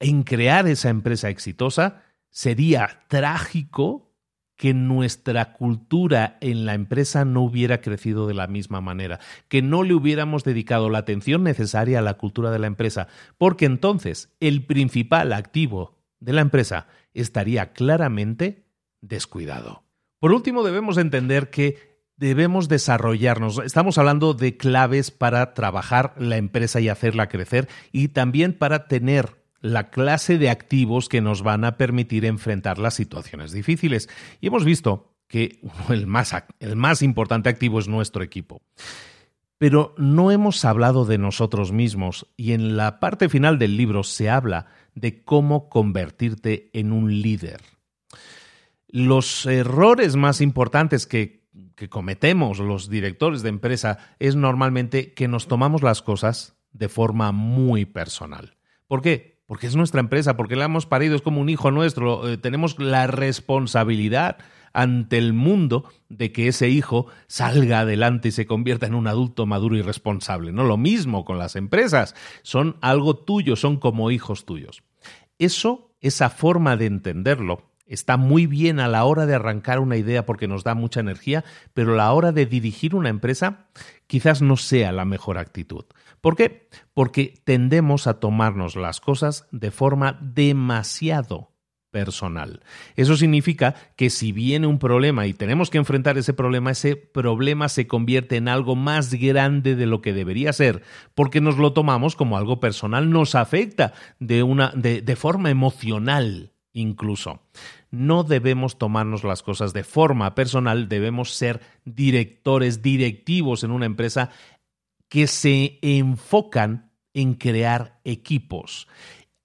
en crear esa empresa exitosa, sería trágico que nuestra cultura en la empresa no hubiera crecido de la misma manera, que no le hubiéramos dedicado la atención necesaria a la cultura de la empresa, porque entonces el principal activo de la empresa estaría claramente descuidado. Por último, debemos entender que debemos desarrollarnos. Estamos hablando de claves para trabajar la empresa y hacerla crecer y también para tener la clase de activos que nos van a permitir enfrentar las situaciones difíciles. Y hemos visto que el más, el más importante activo es nuestro equipo. Pero no hemos hablado de nosotros mismos y en la parte final del libro se habla de cómo convertirte en un líder. Los errores más importantes que, cometemos los directores de empresa es normalmente que nos tomamos las cosas de forma muy personal. ¿Por qué? Porque es nuestra empresa, porque la hemos parido, es como un hijo nuestro, eh, tenemos la responsabilidad ante el mundo de que ese hijo salga adelante y se convierta en un adulto maduro y responsable. No lo mismo con las empresas, son algo tuyo, son como hijos tuyos. Eso, esa forma de entenderlo, está muy bien a la hora de arrancar una idea porque nos da mucha energía, pero a la hora de dirigir una empresa quizás no sea la mejor actitud. ¿Por qué? Porque tendemos a tomarnos las cosas de forma demasiado personal. Eso significa que si viene un problema y tenemos que enfrentar ese problema, ese problema se convierte en algo más grande de lo que debería ser, porque nos lo tomamos como algo personal, nos afecta de, una, de, de forma emocional incluso. No debemos tomarnos las cosas de forma personal, debemos ser directores, directivos en una empresa que se enfocan en crear equipos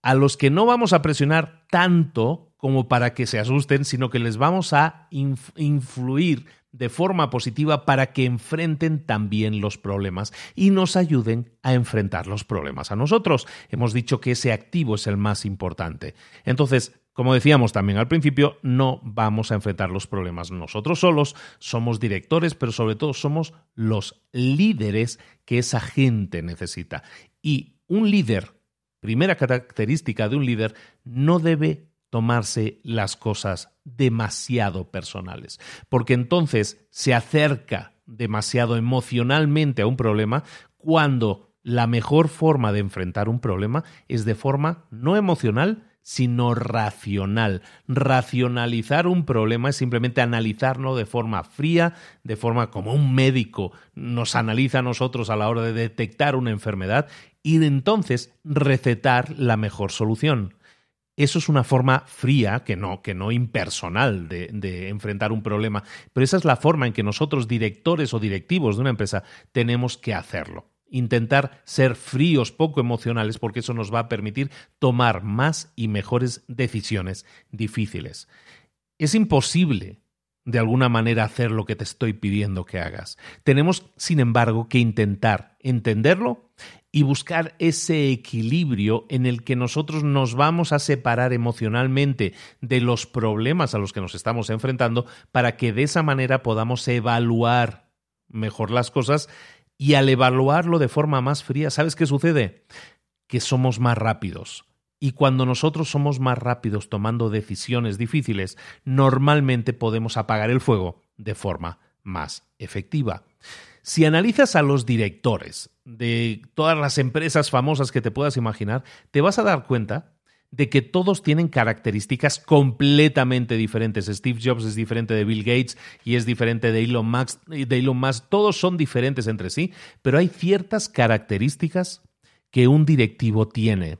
a los que no vamos a presionar tanto como para que se asusten, sino que les vamos a influir de forma positiva para que enfrenten también los problemas y nos ayuden a enfrentar los problemas a nosotros. Hemos dicho que ese activo es el más importante. Entonces, como decíamos también al principio, no vamos a enfrentar los problemas nosotros solos, somos directores, pero sobre todo somos los líderes que esa gente necesita. Y un líder, primera característica de un líder, no debe tomarse las cosas demasiado personales, porque entonces se acerca demasiado emocionalmente a un problema cuando la mejor forma de enfrentar un problema es de forma no emocional, sino racional. Racionalizar un problema es simplemente analizarlo de forma fría, de forma como un médico nos analiza a nosotros a la hora de detectar una enfermedad y entonces recetar la mejor solución. Eso es una forma fría, que no, que no impersonal de, de, enfrentar un problema, pero esa es la forma en que nosotros, directores o directivos de una empresa, tenemos que hacerlo. Intentar ser fríos, poco emocionales, porque eso nos va a permitir tomar más y mejores decisiones difíciles. Es imposible de alguna manera hacer lo que te estoy pidiendo que hagas. Tenemos, sin embargo, que intentar entenderlo y buscar ese equilibrio en el que nosotros nos vamos a separar emocionalmente de los problemas a los que nos estamos enfrentando para que de esa manera podamos evaluar mejor las cosas y al evaluarlo de forma más fría, ¿sabes qué sucede? Que somos más rápidos. Y cuando nosotros somos más rápidos tomando decisiones difíciles, normalmente podemos apagar el fuego de forma más efectiva. Si analizas a los directores de todas las empresas famosas que te puedas imaginar, te vas a dar cuenta de que todos tienen características completamente diferentes. Steve Jobs es diferente de Bill Gates y es diferente de Elon Musk. De Elon Musk. Todos son diferentes entre sí, pero hay ciertas características que un directivo tiene.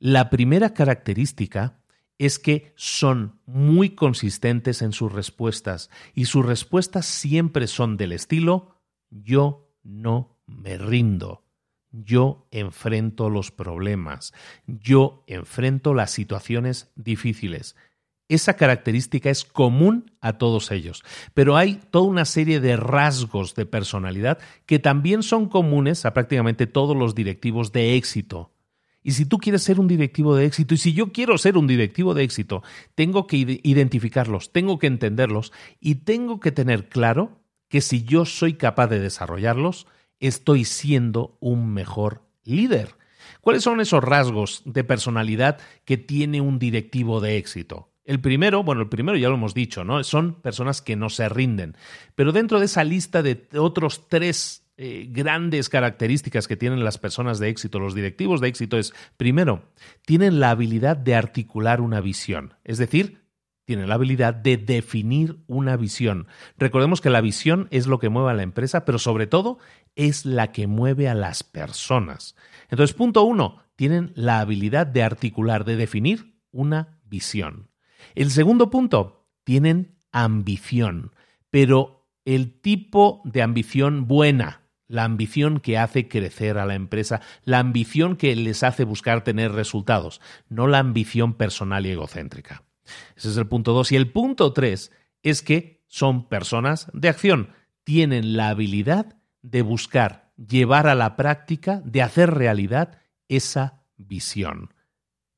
La primera característica es que son muy consistentes en sus respuestas y sus respuestas siempre son del estilo yo no me rindo. Yo enfrento los problemas. Yo enfrento las situaciones difíciles. Esa característica es común a todos ellos, pero hay toda una serie de rasgos de personalidad que también son comunes a prácticamente todos los directivos de éxito. Y si tú quieres ser un directivo de éxito, y si yo quiero ser un directivo de éxito, tengo que identificarlos, tengo que entenderlos y tengo que tener claro que si yo soy capaz de desarrollarlos, estoy siendo un mejor líder. ¿Cuáles son esos rasgos de personalidad que tiene un directivo de éxito? El primero, bueno, el primero ya lo hemos dicho, ¿no? Son personas que no se rinden. Pero dentro de esa lista de otros tres eh, grandes características que tienen las personas de éxito, los directivos de éxito, es, primero, tienen la habilidad de articular una visión. Es decir, tiene la habilidad de definir una visión. Recordemos que la visión es lo que mueve a la empresa, pero sobre todo es la que mueve a las personas. Entonces, punto uno, tienen la habilidad de articular, de definir una visión. El segundo punto, tienen ambición, pero el tipo de ambición buena, la ambición que hace crecer a la empresa, la ambición que les hace buscar tener resultados, no la ambición personal y egocéntrica. Ese es el punto dos. Y el punto tres es que son personas de acción. Tienen la habilidad de buscar, llevar a la práctica, de hacer realidad esa visión.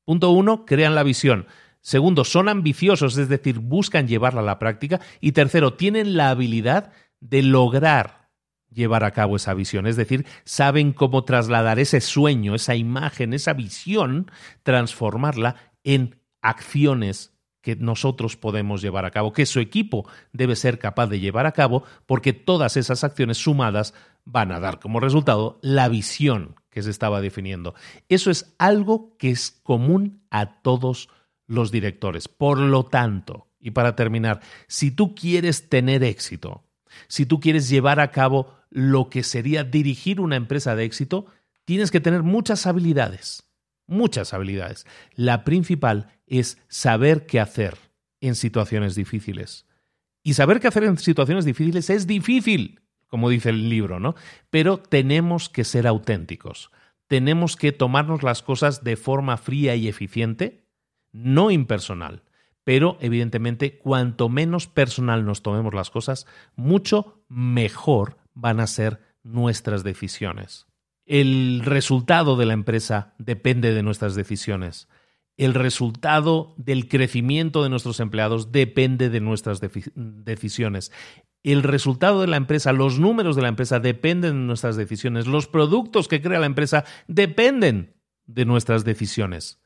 Punto uno, crean la visión. Segundo, son ambiciosos, es decir, buscan llevarla a la práctica. Y tercero, tienen la habilidad de lograr llevar a cabo esa visión. Es decir, saben cómo trasladar ese sueño, esa imagen, esa visión, transformarla en acciones que nosotros podemos llevar a cabo, que su equipo debe ser capaz de llevar a cabo, porque todas esas acciones sumadas van a dar como resultado la visión que se estaba definiendo. Eso es algo que es común a todos los directores. Por lo tanto, y para terminar, si tú quieres tener éxito, si tú quieres llevar a cabo lo que sería dirigir una empresa de éxito, tienes que tener muchas habilidades muchas habilidades. La principal es saber qué hacer en situaciones difíciles. Y saber qué hacer en situaciones difíciles es difícil, como dice el libro, ¿no? Pero tenemos que ser auténticos. Tenemos que tomarnos las cosas de forma fría y eficiente, no impersonal, pero evidentemente cuanto menos personal nos tomemos las cosas, mucho mejor van a ser nuestras decisiones. El resultado de la empresa depende de nuestras decisiones. El resultado del crecimiento de nuestros empleados depende de nuestras decisiones. El resultado de la empresa, los números de la empresa dependen de nuestras decisiones. Los productos que crea la empresa dependen de nuestras decisiones.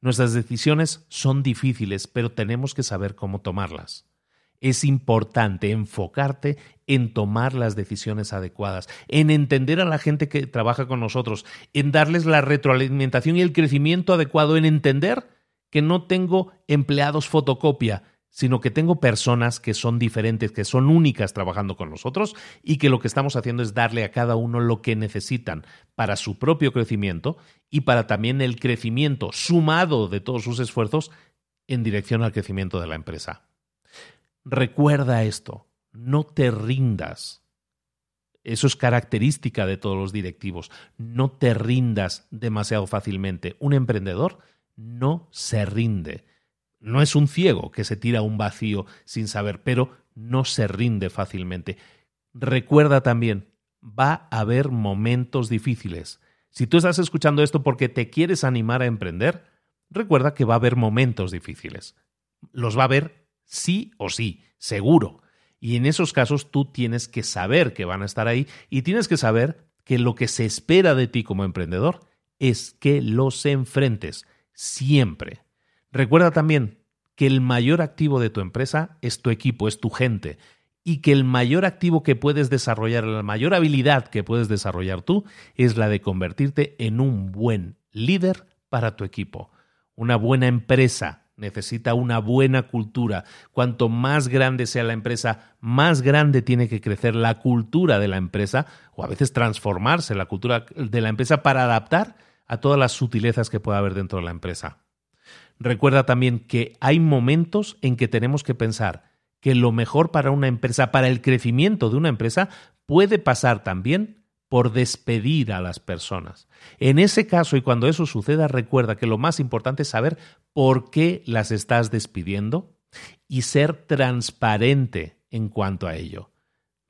Nuestras decisiones son difíciles, pero tenemos que saber cómo tomarlas. Es importante enfocarte en tomar las decisiones adecuadas, en entender a la gente que trabaja con nosotros, en darles la retroalimentación y el crecimiento adecuado, en entender que no tengo empleados fotocopia, sino que tengo personas que son diferentes, que son únicas trabajando con nosotros y que lo que estamos haciendo es darle a cada uno lo que necesitan para su propio crecimiento y para también el crecimiento sumado de todos sus esfuerzos en dirección al crecimiento de la empresa. Recuerda esto, no te rindas. Eso es característica de todos los directivos. No te rindas demasiado fácilmente. Un emprendedor no se rinde no es un ciego que se tira a un vacío sin saber, pero no se rinde fácilmente. Recuerda también, va a haber momentos difíciles. Si tú estás escuchando esto porque te quieres animar a emprender, recuerda que va a haber momentos difíciles. Los va a haber sí o sí, seguro. Y en esos casos tú tienes que saber que van a estar ahí y tienes que saber que lo que se espera de ti como emprendedor es que los enfrentes siempre. Recuerda también que el mayor activo de tu empresa es tu equipo, es tu gente, y que el mayor activo que puedes desarrollar, la mayor habilidad que puedes desarrollar tú, es la de convertirte en un buen líder para tu equipo. Una buena empresa necesita una buena cultura. Cuanto más grande sea la empresa, más grande tiene que crecer la cultura de la empresa, o a veces transformarse la cultura de la empresa para adaptar a todas las sutilezas que pueda haber dentro de la empresa. Recuerda también que hay momentos en que tenemos que pensar que lo mejor para una empresa, para el crecimiento de una empresa, puede pasar también por despedir a las personas. En ese caso y cuando eso suceda, recuerda que lo más importante es saber por qué las estás despidiendo y ser transparente en cuanto a ello.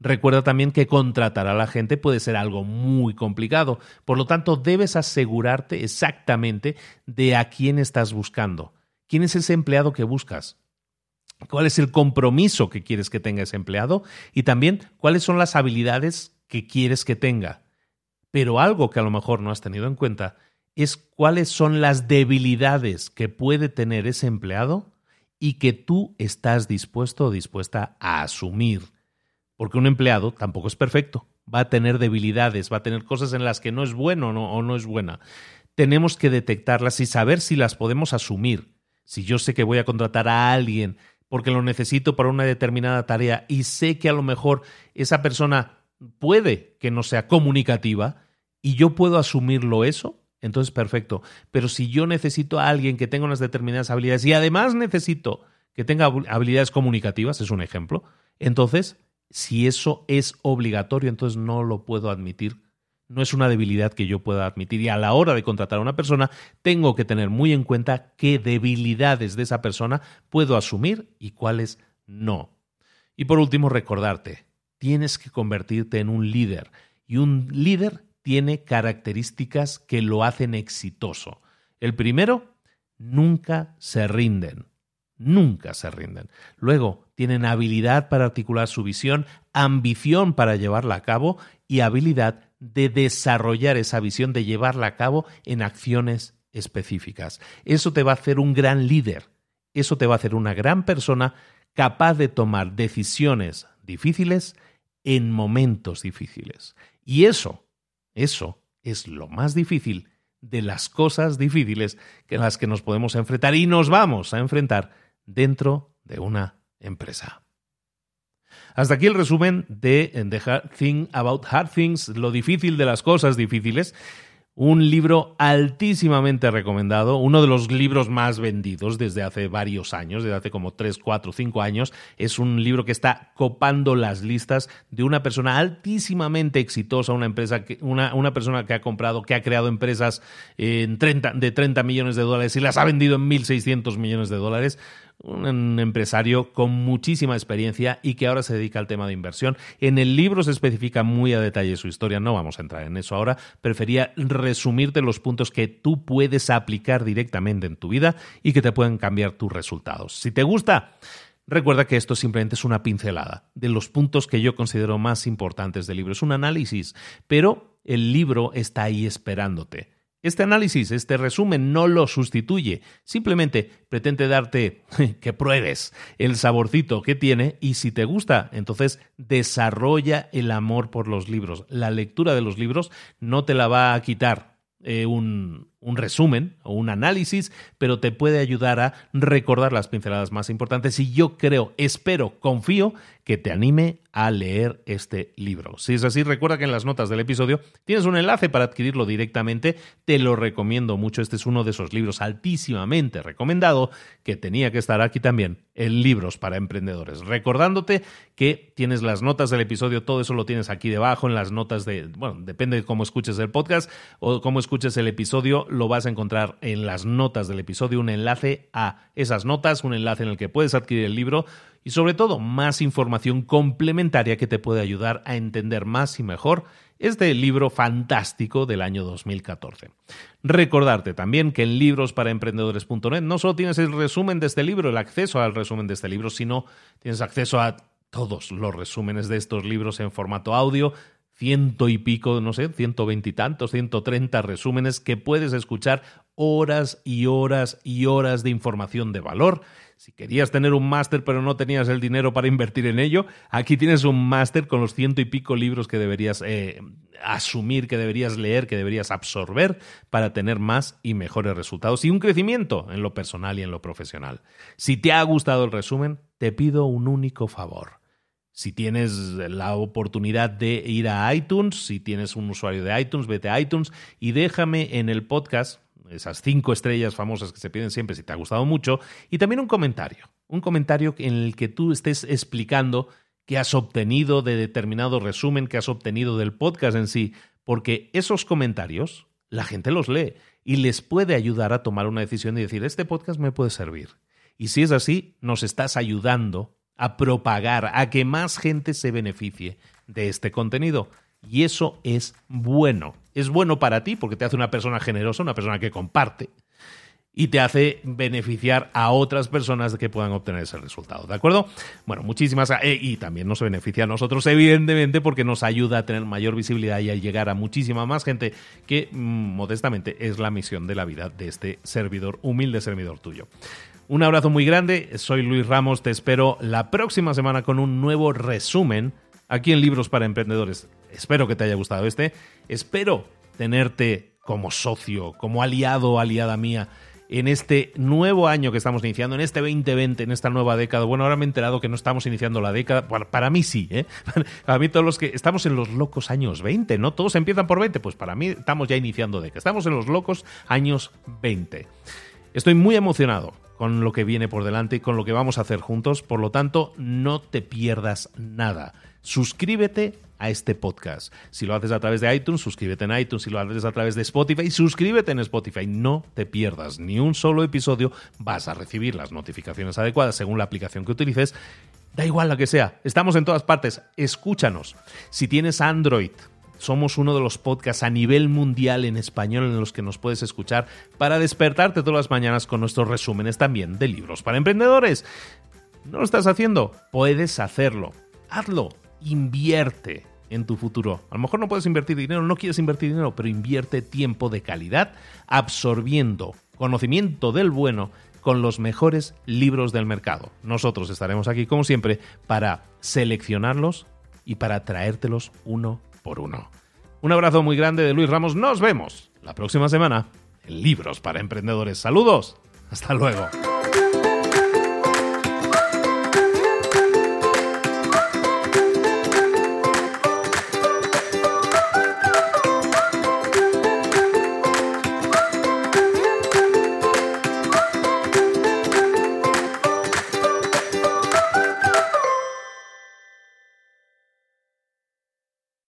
Recuerda también que contratar a la gente puede ser algo muy complicado, por lo tanto debes asegurarte exactamente de a quién estás buscando. ¿Quién es ese empleado que buscas? ¿Cuál es el compromiso que quieres que tenga ese empleado? Y también cuáles son las habilidades que quieres que tenga. Pero algo que a lo mejor no has tenido en cuenta es cuáles son las debilidades que puede tener ese empleado y que tú estás dispuesto o dispuesta a asumir porque un empleado tampoco es perfecto. Va a tener debilidades, va a tener cosas en las que no es bueno o no es buena. Tenemos que detectarlas y saber si las podemos asumir. Si yo sé que voy a contratar a alguien porque lo necesito para una determinada tarea y sé que a lo mejor esa persona puede que no sea comunicativa y yo puedo asumirlo eso, entonces perfecto. Pero si yo necesito a alguien que tenga unas determinadas habilidades y además necesito que tenga habilidades comunicativas, es un ejemplo, entonces si eso es obligatorio, entonces no lo puedo admitir. No es una debilidad que yo pueda admitir. Y a la hora de contratar a una persona, tengo que tener muy en cuenta qué debilidades de esa persona puedo asumir y cuáles no. Y por último, recordarte, tienes que convertirte en un líder. Y un líder tiene características que lo hacen exitoso. El primero, nunca se rinden nunca se rinden. Luego, tienen habilidad para articular su visión, ambición para llevarla a cabo y habilidad de desarrollar esa visión, de llevarla a cabo en acciones específicas. Eso te va a hacer un gran líder, eso te va a hacer una gran persona capaz de tomar decisiones difíciles en momentos difíciles. Y eso, eso es lo más difícil de las cosas difíciles que las que nos podemos enfrentar y nos vamos a enfrentar dentro de una empresa. Hasta aquí el resumen de The Hard Thing About Hard Things, lo difícil de las cosas difíciles. Un libro altísimamente recomendado, uno de los libros más vendidos desde hace varios años, desde hace como 3, 4, 5 años. Es un libro que está copando las listas de una persona altísimamente exitosa, una empresa que, una, una persona que ha comprado, que ha creado empresas en 30, de 30 millones de dólares y las ha vendido en 1.600 millones de dólares un empresario con muchísima experiencia y que ahora se dedica al tema de inversión. En el libro se especifica muy a detalle su historia, no vamos a entrar en eso ahora. Prefería resumirte los puntos que tú puedes aplicar directamente en tu vida y que te pueden cambiar tus resultados. Si te gusta, Recuerda que esto simplemente es una pincelada de los puntos que yo considero más importantes del libro. Es un análisis, pero el libro está ahí esperándote. Este análisis, este resumen no lo sustituye, simplemente pretende darte que pruebes el saborcito que tiene y si te gusta, entonces desarrolla el amor por los libros. La lectura de los libros no te la va a quitar eh, un, un resumen o un análisis, pero te puede ayudar a recordar las pinceladas más importantes y yo creo, espero, confío que te anime a leer este libro. Si es así, recuerda que en las notas del episodio tienes un enlace para adquirirlo directamente. Te lo recomiendo mucho. Este es uno de esos libros altísimamente recomendado que tenía que estar aquí también en Libros para Emprendedores. Recordándote que tienes las notas del episodio, todo eso lo tienes aquí debajo en las notas de, bueno, depende de cómo escuches el podcast o cómo escuches el episodio, lo vas a encontrar en las notas del episodio, un enlace a esas notas, un enlace en el que puedes adquirir el libro y sobre todo más información complementaria que te puede ayudar a entender más y mejor este libro fantástico del año 2014. Recordarte también que en librosparaemprendedores.net no solo tienes el resumen de este libro, el acceso al resumen de este libro, sino tienes acceso a todos los resúmenes de estos libros en formato audio, ciento y pico, no sé, ciento veintitantos, ciento treinta resúmenes que puedes escuchar horas y horas y horas de información de valor si querías tener un máster pero no tenías el dinero para invertir en ello, aquí tienes un máster con los ciento y pico libros que deberías eh, asumir, que deberías leer, que deberías absorber para tener más y mejores resultados y un crecimiento en lo personal y en lo profesional. Si te ha gustado el resumen, te pido un único favor. Si tienes la oportunidad de ir a iTunes, si tienes un usuario de iTunes, vete a iTunes y déjame en el podcast esas cinco estrellas famosas que se piden siempre si te ha gustado mucho, y también un comentario, un comentario en el que tú estés explicando qué has obtenido de determinado resumen que has obtenido del podcast en sí, porque esos comentarios la gente los lee y les puede ayudar a tomar una decisión y decir, este podcast me puede servir. Y si es así, nos estás ayudando a propagar, a que más gente se beneficie de este contenido. Y eso es bueno. Es bueno para ti porque te hace una persona generosa, una persona que comparte y te hace beneficiar a otras personas que puedan obtener ese resultado. ¿De acuerdo? Bueno, muchísimas. Eh, y también nos beneficia a nosotros, evidentemente, porque nos ayuda a tener mayor visibilidad y a llegar a muchísima más gente, que mm, modestamente es la misión de la vida de este servidor, humilde servidor tuyo. Un abrazo muy grande, soy Luis Ramos, te espero la próxima semana con un nuevo resumen aquí en Libros para Emprendedores. Espero que te haya gustado este. Espero tenerte como socio, como aliado aliada mía en este nuevo año que estamos iniciando, en este 2020, en esta nueva década. Bueno, ahora me he enterado que no estamos iniciando la década. para mí sí, ¿eh? Para mí todos los que estamos en los locos años 20, ¿no? Todos empiezan por 20, pues para mí estamos ya iniciando década. Estamos en los locos años 20. Estoy muy emocionado con lo que viene por delante y con lo que vamos a hacer juntos, por lo tanto, no te pierdas nada. Suscríbete a este podcast. Si lo haces a través de iTunes, suscríbete en iTunes. Si lo haces a través de Spotify, suscríbete en Spotify. No te pierdas ni un solo episodio. Vas a recibir las notificaciones adecuadas según la aplicación que utilices. Da igual la que sea. Estamos en todas partes. Escúchanos. Si tienes Android, somos uno de los podcasts a nivel mundial en español en los que nos puedes escuchar para despertarte todas las mañanas con nuestros resúmenes también de libros para emprendedores. ¿No lo estás haciendo? Puedes hacerlo. Hazlo. Invierte en tu futuro. A lo mejor no puedes invertir dinero, no quieres invertir dinero, pero invierte tiempo de calidad absorbiendo conocimiento del bueno con los mejores libros del mercado. Nosotros estaremos aquí, como siempre, para seleccionarlos y para traértelos uno por uno. Un abrazo muy grande de Luis Ramos. Nos vemos la próxima semana en Libros para Emprendedores. Saludos. Hasta luego.